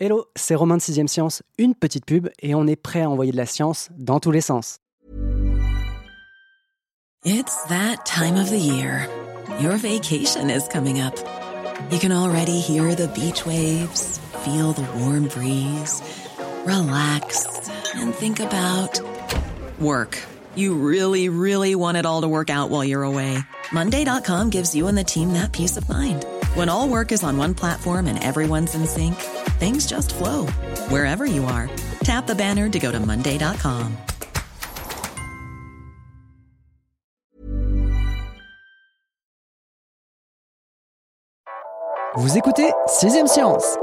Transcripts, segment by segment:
Hello, c'est Romain de 6ème Science, une petite pub et on est prêt à envoyer de la science dans tous les sens. It's that time of the year. Your vacation is coming up. You can already hear the beach waves, feel the warm breeze, relax and think about work. You really, really want it all to work out while you're away. Monday.com gives you and the team that peace of mind. When all work is on one platform and everyone's in sync, things just flow wherever you are. Tap the banner to go to Monday.com. Vous écoutez 6ème Science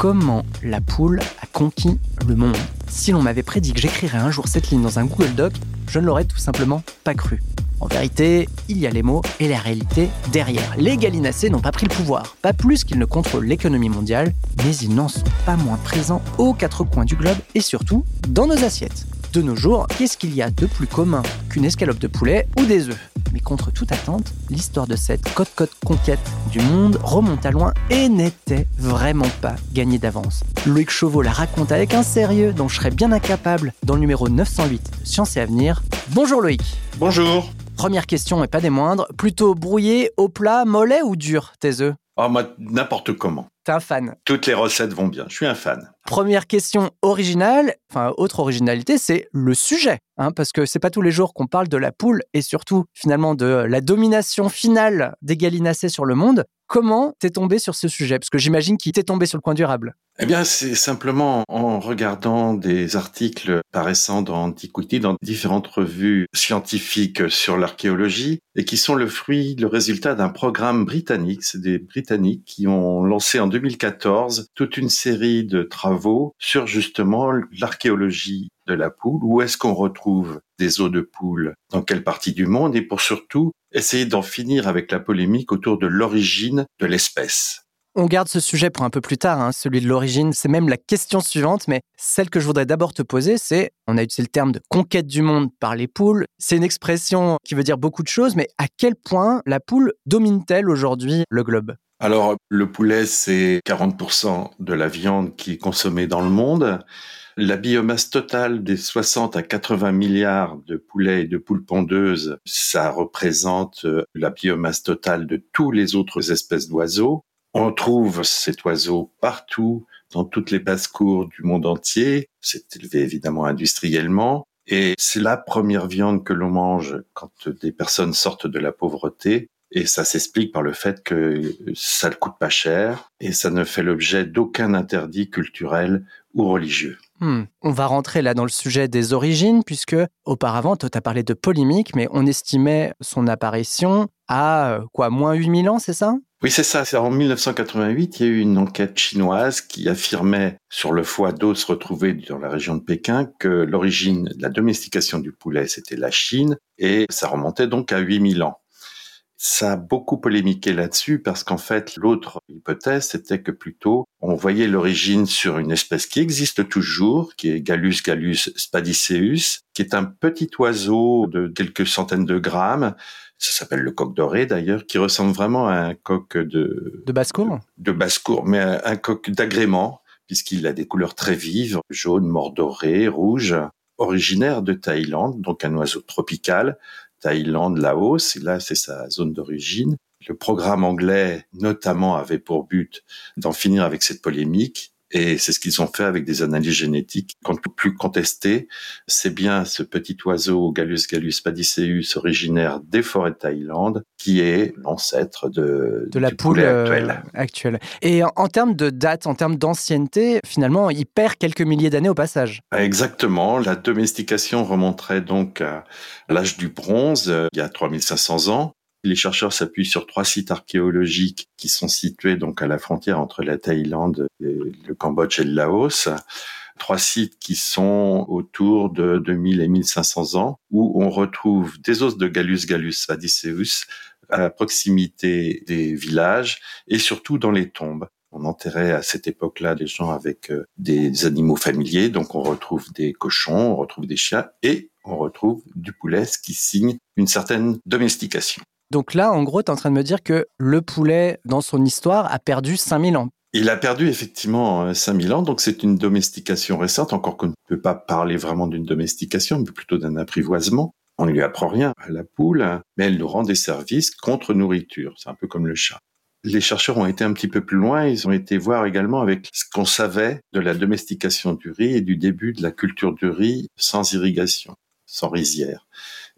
Comment la poule a conquis le monde? Si l'on m'avait prédit que j'écrirais un jour cette ligne dans un Google Doc, je ne l'aurais tout simplement pas cru. En vérité, il y a les mots et la réalité derrière. Les gallinacés n'ont pas pris le pouvoir, pas plus qu'ils ne contrôlent l'économie mondiale, mais ils n'en sont pas moins présents aux quatre coins du globe et surtout dans nos assiettes. De nos jours, qu'est-ce qu'il y a de plus commun qu'une escalope de poulet ou des œufs? Mais contre toute attente, l'histoire de cette côte-côte conquête du monde remonte à loin et n'était vraiment pas gagnée d'avance. Loïc Chauveau la raconte avec un sérieux dont je serais bien incapable dans le numéro 908 de Science et Avenir. Bonjour Loïc Bonjour Première question et pas des moindres, plutôt brouillé, au plat, mollet ou dur tes œufs? Oh, moi, n'importe comment. T'es un fan. Toutes les recettes vont bien. Je suis un fan. Première question originale, enfin autre originalité, c'est le sujet, hein, parce que c'est pas tous les jours qu'on parle de la poule et surtout finalement de la domination finale des gallinacés sur le monde. Comment t'es tombé sur ce sujet? Parce que j'imagine qu'il t'est tombé sur le coin durable. Eh bien, c'est simplement en regardant des articles paraissant dans Antiquity, dans différentes revues scientifiques sur l'archéologie, et qui sont le fruit, le résultat d'un programme britannique. C'est des Britanniques qui ont lancé en 2014 toute une série de travaux sur justement l'archéologie de la poule. Où est-ce qu'on retrouve des os de poule Dans quelle partie du monde Et pour surtout essayer d'en finir avec la polémique autour de l'origine de l'espèce. On garde ce sujet pour un peu plus tard, hein, celui de l'origine. C'est même la question suivante, mais celle que je voudrais d'abord te poser, c'est, on a utilisé le terme de conquête du monde par les poules. C'est une expression qui veut dire beaucoup de choses, mais à quel point la poule domine-t-elle aujourd'hui le globe? Alors, le poulet, c'est 40% de la viande qui est consommée dans le monde. La biomasse totale des 60 à 80 milliards de poulets et de poules pondeuses, ça représente euh, la biomasse totale de tous les autres espèces d'oiseaux. On trouve cet oiseau partout, dans toutes les basses-cours du monde entier. C'est élevé évidemment industriellement. Et c'est la première viande que l'on mange quand des personnes sortent de la pauvreté. Et ça s'explique par le fait que ça ne coûte pas cher et ça ne fait l'objet d'aucun interdit culturel ou religieux. Hmm. On va rentrer là dans le sujet des origines, puisque auparavant, tu as parlé de polémique, mais on estimait son apparition à euh, quoi, moins 8000 ans, c'est ça? Oui, c'est ça. En 1988, il y a eu une enquête chinoise qui affirmait sur le foie d'os retrouvé dans la région de Pékin que l'origine de la domestication du poulet, c'était la Chine, et ça remontait donc à 8000 ans. Ça a beaucoup polémiqué là-dessus parce qu'en fait, l'autre hypothèse, c'était que plutôt on voyait l'origine sur une espèce qui existe toujours, qui est Gallus gallus spadiceus, qui est un petit oiseau de quelques centaines de grammes. Ça s'appelle le coq doré d'ailleurs, qui ressemble vraiment à un coq de... De basse-cour De, basse-cour, mais un, coq d'agrément, puisqu'il a des couleurs très vives, jaune, mordoré, rouge originaire de Thaïlande, donc un oiseau tropical, Thaïlande, Laos, et là c'est sa zone d'origine. Le programme anglais, notamment, avait pour but d'en finir avec cette polémique et c'est ce qu'ils ont fait avec des analyses génétiques qu'on ne peut plus contester. C'est bien ce petit oiseau Gallus gallus padiceus originaire des forêts de Thaïlande qui est l'ancêtre de, de la poule euh, actuelle. Et en, termes de date, en termes d'ancienneté, finalement, il perd quelques milliers d'années au passage. Exactement. La domestication remonterait donc à l'âge du bronze, euh, il y a 3500 ans. Les chercheurs s'appuient sur trois sites archéologiques qui sont situés donc à la frontière entre la Thaïlande, le Cambodge et le Laos. Trois sites qui sont autour de 2000 et 1500 ans, où on retrouve des os de Gallus gallus vadiceus à proximité des villages et surtout dans les tombes. On enterrait à cette époque-là les gens avec euh, des animaux familiers, donc on retrouve des cochons, on retrouve des chiens et on retrouve du poulet, ce qui signe une certaine domestication. Donc là, en gros, tu es en train de me dire que le poulet, dans son histoire, a perdu 5000 ans. Il a perdu effectivement 5000 ans, donc c'est une domestication récente, encore qu'on ne peut pas parler vraiment d'une domestication, mais plutôt d'un apprivoisement. On ne lui apprend rien à la poule, mais elle nous rend des services contre nourriture. C'est un peu comme le chat. Les chercheurs ont été un petit peu plus loin, ils ont été voir également avec ce qu'on savait de la domestication du riz et du début de la culture du riz sans irrigation, sans rizière.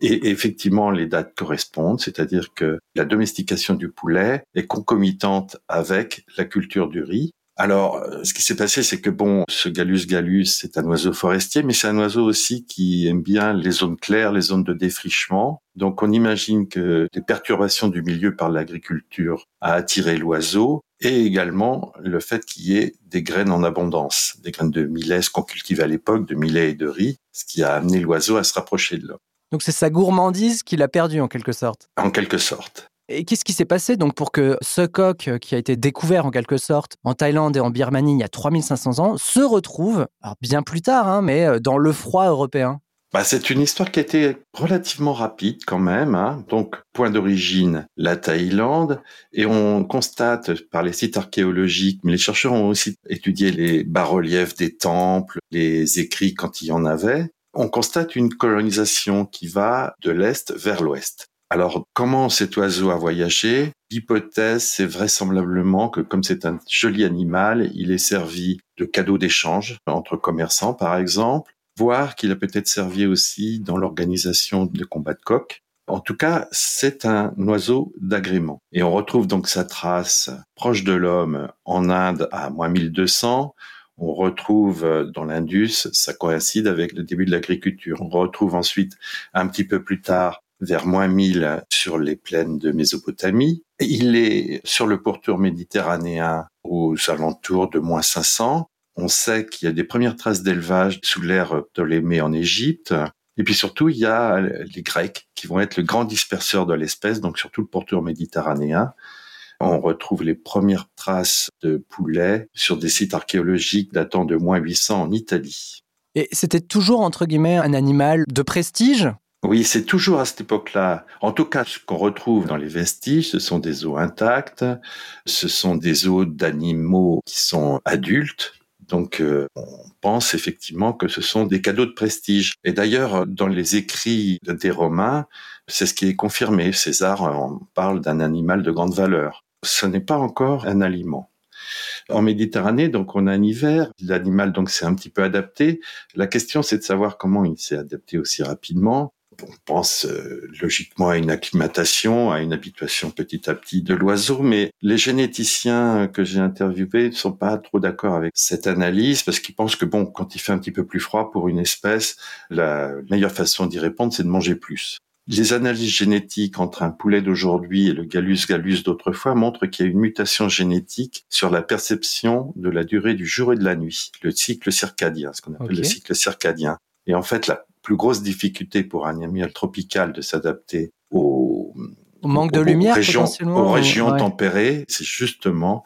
Et effectivement, les dates correspondent, c'est-à-dire que la domestication du poulet est concomitante avec la culture du riz. Alors, euh, ce qui s'est passé, c'est que bon, ce Gallus gallus, c'est un oiseau forestier, mais c'est un oiseau aussi qui aime bien les zones claires, les zones de défrichement. Donc, on imagine que les perturbations du milieu par l'agriculture a attiré l'oiseau, et également le fait qu'il y ait des graines en abondance, des graines de millet qu'on cultivait à l'époque, de millet et de riz, ce qui a amené l'oiseau à se rapprocher de l'homme. Donc c'est sa gourmandise qu'il a perdue en quelque sorte. En quelque sorte. Et qu'est-ce qui s'est passé donc pour que ce coq euh, qui a été découvert en quelque sorte en Thaïlande et en Birmanie il y a 3500 ans se retrouve, alors bien plus tard, hein, mais euh, dans le froid européen? Bah, c'est une histoire qui a été relativement rapide quand même. Hein. Donc, point d'origine, la Thaïlande. Et on constate par les sites archéologiques, mais les chercheurs ont aussi étudié les bas-reliefs des temples, les écrits quand il y en avait. On constate une colonisation qui va de l'Est vers l'Ouest. Alors, comment cet oiseau a voyagé? L'hypothèse, c'est vraisemblablement que comme c'est un joli animal, il est servi de cadeau d'échange entre commerçants, par exemple, voire qu'il a peut-être servi aussi dans l'organisation de combats de coqs. En tout cas, c'est un oiseau d'agrément. Et on retrouve donc sa trace proche de l'homme en Inde à moins 1200. On retrouve dans l'Indus, ça coïncide avec le début de l'agriculture. On retrouve ensuite un petit peu plus tard vers moins 1000 sur les plaines de Mésopotamie. Il est sur le pourtour méditerranéen aux alentours de moins 500. On sait qu'il y a des premières traces d'élevage sous l'ère Ptolémée en Égypte. Et puis surtout, il y a les Grecs qui vont être le grand disperseur de l'espèce, donc surtout le pourtour méditerranéen. On retrouve les premières traces de poulets sur des sites archéologiques datant de moins 800 en Italie. Et c'était toujours, entre guillemets, un animal de prestige? Oui, c'est toujours à cette époque-là. En tout cas, ce qu'on retrouve dans les vestiges, ce sont des os intacts, ce sont des os d'animaux qui sont adultes. Donc, euh, on pense effectivement que ce sont des cadeaux de prestige. Et d'ailleurs, dans les écrits des Romains, c'est ce qui est confirmé. César en parle d'un animal de grande valeur. Ce n'est pas encore un aliment. En Méditerranée, donc on a un hiver, l'animal donc s'est un petit peu adapté. La question c'est de savoir comment il s'est adapté aussi rapidement on pense euh, logiquement à une acclimatation, à une habituation petit à petit de l'oiseau, mais les généticiens que j'ai interviewés ne sont pas trop d'accord avec cette analyse parce qu'ils pensent que bon, quand il fait un petit peu plus froid pour une espèce, la meilleure façon d'y répondre, c'est de manger plus. Les analyses génétiques entre un poulet d'aujourd'hui et le Gallus gallus d'autrefois montrent qu'il y a une mutation génétique sur la perception de la durée du jour et de la nuit, le cycle circadien, ce qu'on appelle le cycle circadien. Et en fait, la plus grosse difficulté pour un animal tropical de s'adapter au, manque de lumière, régions, aux régions tempérées, c'est justement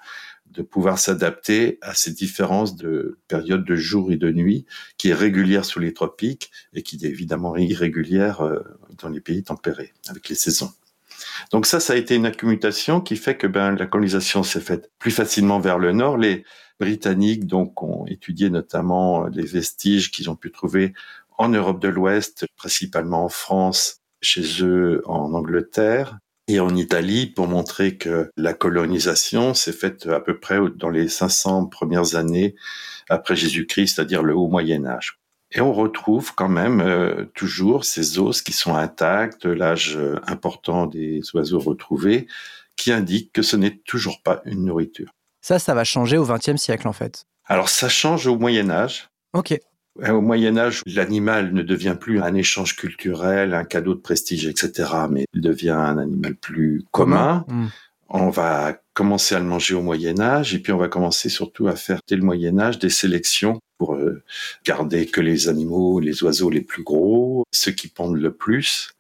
de pouvoir s'adapter à ces différences de période de jour et de nuit qui est régulière sous les tropiques et qui est évidemment irrégulière euh, dans les pays tempérés avec les saisons. Donc ça, ça a été une accumulation qui fait que ben, la colonisation s'est faite plus facilement vers le nord. Les Britanniques donc ont étudié notamment les vestiges qu'ils ont pu trouver en Europe de l'Ouest, principalement en France, chez eux en Angleterre et en Italie pour montrer que la colonisation s'est faite à peu près dans les 500 premières années après Jésus-Christ, c'est-à-dire le haut Moyen Âge. Et on retrouve quand même euh, toujours ces os qui sont intacts, l'âge important des oiseaux retrouvés, qui indiquent que ce n'est toujours pas une nourriture. Ça, ça va changer au XXe siècle en fait. Alors ça change au Moyen Âge. Ok. Au Moyen Âge, l'animal ne devient plus un échange culturel, un cadeau de prestige, etc., mais il devient un animal plus commun. Hmm. On va commencer à le manger au Moyen Âge, et puis on va commencer surtout à faire dès le Moyen Âge des sélections pour euh, garder que les animaux, les oiseaux les plus gros, ceux qui pondent le plus.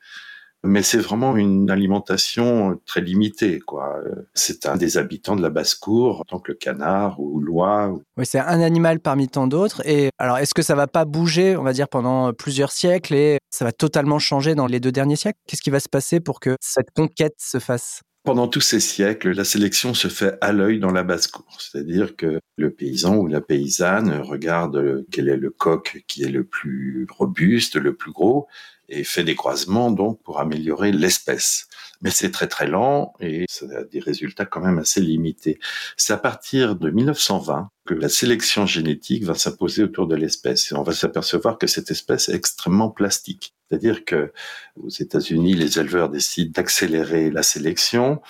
Mais c'est vraiment une alimentation très limitée, quoi. C'est un des habitants de la basse-cour, donc le canard ou l'oie. Oui, c'est un animal parmi tant d'autres. Et alors, est-ce que ça va pas bouger, on va dire, pendant plusieurs siècles et ça va totalement changer dans les deux derniers siècles? Qu'est-ce qui va se passer pour que cette conquête se fasse? Pendant tous ces siècles, la sélection se fait à l'œil dans la basse-cour. C'est-à-dire que le paysan ou la paysanne regarde quel est le coq qui est le plus robuste, le plus gros, et fait des croisements donc pour améliorer l'espèce. Mais c'est très très lent et ça a des résultats quand même assez limités. C'est à partir de 1920 que la sélection génétique va s'imposer autour de l'espèce et on va s'apercevoir que cette espèce est extrêmement plastique. C'est-à-dire que aux États-Unis, les éleveurs décident d'accélérer la sélection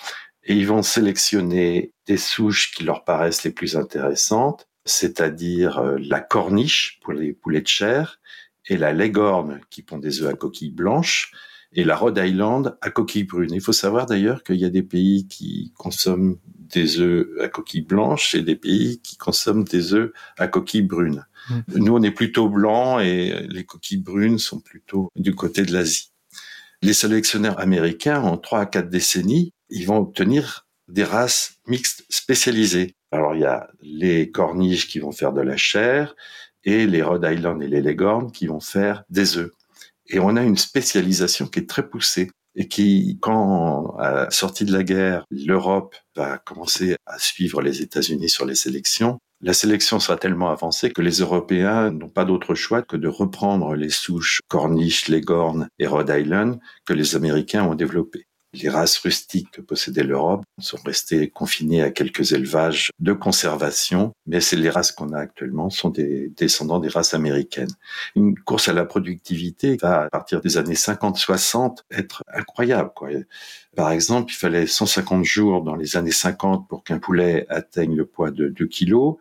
et ils vont sélectionner des souches qui leur paraissent les plus intéressantes, c'est-à-dire euh, la corniche pour les poulets de chair et la Leghorn qui pond des œufs à coquille blanche et la Rhode Island à coquille brune. Il faut savoir d'ailleurs qu'il y a des pays qui consomment des œufs à coquille blanche et des pays qui consomment des œufs à coquille brune. Mmh. Nous, on est plutôt blanc et les coquilles brunes sont plutôt du côté de l'Asie. Les sélectionneurs américains, en trois à quatre décennies, ils vont obtenir des races mixtes spécialisées. Alors, il y a les corniches qui vont faire de la chair, et les Rhode Island et les Leghorn qui vont faire des œufs. Et on a une spécialisation qui est très poussée et qui, quand à la sortie de la guerre, l'Europe va commencer à suivre les États-Unis sur les sélections, la sélection sera tellement avancée que les Européens n'ont pas d'autre choix que de reprendre les souches Corniche, Leghorn et Rhode Island que les Américains ont développées les races rustiques que possédait l'Europe sont restées confinées à quelques élevages de conservation, mais c'est les races qu'on a actuellement sont des descendants des races américaines. Une course à la productivité va, à partir des années 50-60, être incroyable. Par exemple, il fallait 150 jours dans les années 50 pour qu'un poulet atteigne le poids de 2 kilos.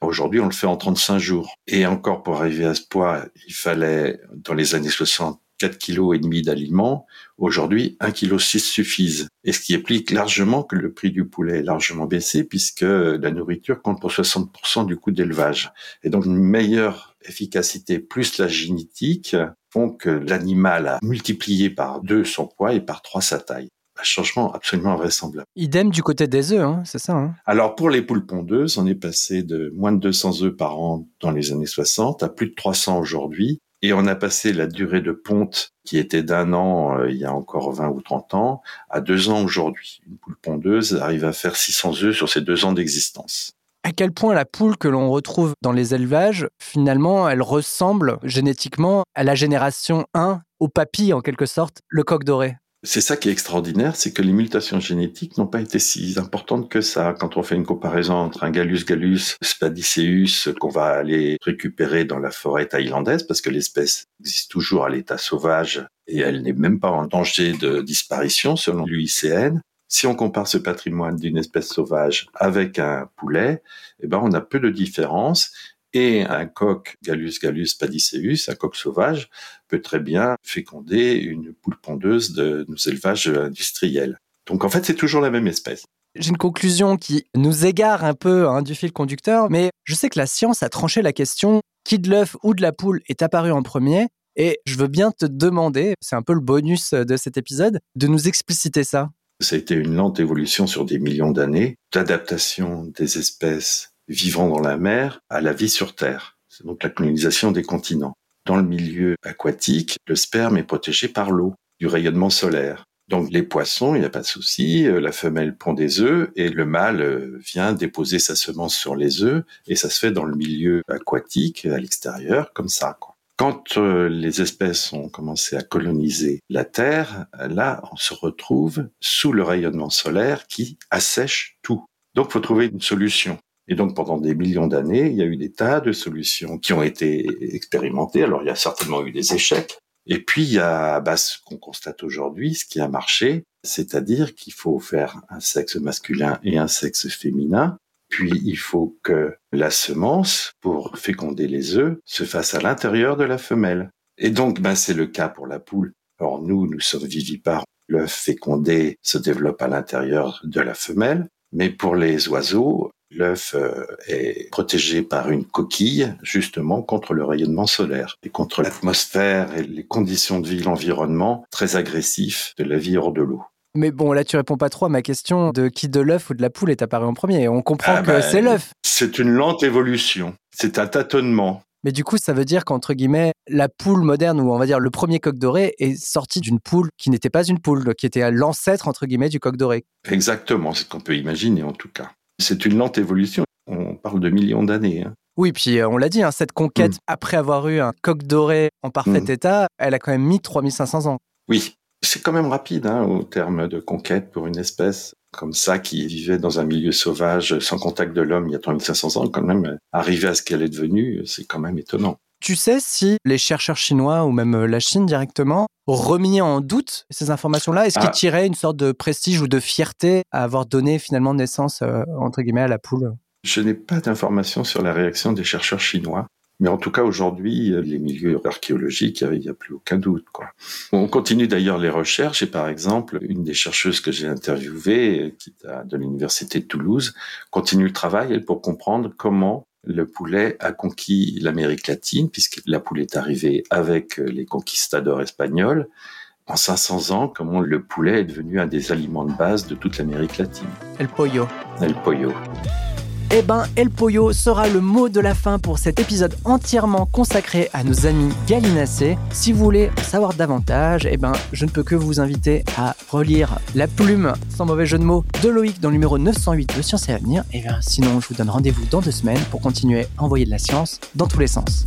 Aujourd'hui, on le fait en 35 jours. Et encore pour arriver à ce poids, il fallait, dans les années 60, 4 kg et demi d'aliments. Aujourd'hui, 1 kg 6 suffisent. Et ce qui implique largement que le prix du poulet est largement baissé puisque la nourriture compte pour 60% du coût d'élevage. Et donc une meilleure efficacité plus la génétique font que l'animal a multiplié par deux son poids et par trois sa taille un changement absolument invraisemblable. Idem du côté des œufs, hein, c'est ça hein Alors pour les poules pondeuses, on est passé de moins de 200 œufs par an dans les années 60 à plus de 300 aujourd'hui. Et on a passé la durée de ponte qui était d'un an euh, il y a encore 20 ou 30 ans à deux ans aujourd'hui. Une poule pondeuse arrive à faire 600 œufs sur ces deux ans d'existence. À quel point la poule que l'on retrouve dans les élevages, finalement, elle ressemble génétiquement à la génération 1, au papy en quelque sorte, le coq doré? C'est ça qui est extraordinaire, c'est que les mutations génétiques n'ont pas été si importantes que ça. Quand on fait une comparaison entre un Gallus gallus spadiceus qu'on va aller récupérer dans la forêt thaïlandaise, parce que l'espèce existe toujours à l'état sauvage et elle n'est même pas en danger de disparition selon l'UICN. Si on compare ce patrimoine d'une espèce sauvage avec un poulet, eh ben on a peu de différence et un coq Gallus gallus padiceus, un coq sauvage, peut très bien féconder une poule pondeuse de nos élevages industriels. Donc en fait, c'est toujours la même espèce. J'ai une conclusion qui nous égare un peu hein, du fil conducteur, mais je sais que la science a tranché la question qui de l'œuf ou de la poule est apparu en premier, et je veux bien te demander, c'est un peu le bonus de cet épisode, de nous expliciter ça. Ça a été une lente évolution sur des millions d'années d'adaptation des espèces vivant dans la mer à la vie sur Terre. C'est donc la colonisation des continents. Dans le milieu aquatique, le sperme est protégé par l'eau, du rayonnement solaire. Donc les poissons, il n'y a pas de souci, euh, la femelle pond des œufs et le mâle euh, vient déposer sa semence sur les œufs et ça se fait dans le milieu aquatique, à l'extérieur, comme ça. Quand euh, les espèces ont commencé à coloniser la Terre, là, on se retrouve sous le rayonnement solaire qui assèche tout. Donc, faut trouver une solution. Et donc, pendant des millions d'années, il y a eu des tas de solutions qui ont été expérimentées. Alors, il y a certainement eu des échecs. Et puis, il y a bah, ce qu'on constate aujourd'hui, ce qui a marché, c'est-à-dire qu'il faut faire un sexe masculin et un sexe féminin. Puis, il faut que la semence, pour féconder les œufs, se fasse à l'intérieur de la femelle. Et donc, bah, c'est le cas pour la poule. Alors, nous, nous sommes vivipares. L'œuf fécondé se développe à l'intérieur de la femelle. Mais pour les oiseaux, L'œuf euh, est protégé par une coquille, justement contre le rayonnement solaire et contre l'atmosphère et les conditions de vie, l'environnement très agressif de la vie hors de l'eau. Mais bon, là, tu réponds pas trop à ma question de qui de l'œuf ou de la poule est apparu en premier. On comprend ah que bah, c'est l'œuf. C'est une lente évolution. C'est un tâtonnement. Mais du coup, ça veut dire qu'entre guillemets, la poule moderne, ou on va dire le premier coq doré, est sorti d'une poule qui n'était pas une poule, qui était l'ancêtre, entre guillemets, du coq doré. Exactement, c'est ce qu'on peut imaginer en tout cas. C'est une lente évolution. On parle de millions d'années. Hein. Oui, puis euh, on l'a dit, hein, cette conquête, mm. après avoir eu un coq doré en parfait mm. état, elle a quand même mis 3500 ans. Oui, c'est quand même rapide hein, au terme de conquête pour une espèce comme ça qui vivait dans un milieu sauvage sans contact de l'homme il y a 3500 ans, quand même arriver à ce qu'elle est devenue, c'est quand même étonnant. Tu sais si les chercheurs chinois ou même la Chine directement remis en doute ces informations-là? Est-ce qu'ils ah. tiraient une sorte de prestige ou de fierté à avoir donné finalement naissance euh, entre guillemets à la poule? Je n'ai pas d'informations sur la réaction des chercheurs chinois. Mais en tout cas, aujourd'hui, les milieux archéologiques, il n'y a, plus aucun doute. Quoi. On continue d'ailleurs les recherches et par exemple, une des chercheuses que j'ai interviewées, qui est de l'université de Toulouse, continue le travail pour comprendre comment le poulet a conquis l'Amérique latine, puisque la poule est arrivée avec les conquistadors espagnols. En 500 ans, comment le poulet est devenu un des aliments de base de toute l'Amérique latine. El pollo. El pollo. Eh ben, El Pollo sera le mot de la fin pour cet épisode entièrement consacré à nos amis gallinacés. Si vous voulez en savoir davantage, eh ben, je ne peux que vous inviter à relire La plume, sans mauvais jeu de mots, de Loïc dans le numéro 908 de Science et Avenir. Eh bien, sinon, je vous donne rendez-vous dans deux semaines pour continuer à envoyer de la science dans tous les sens.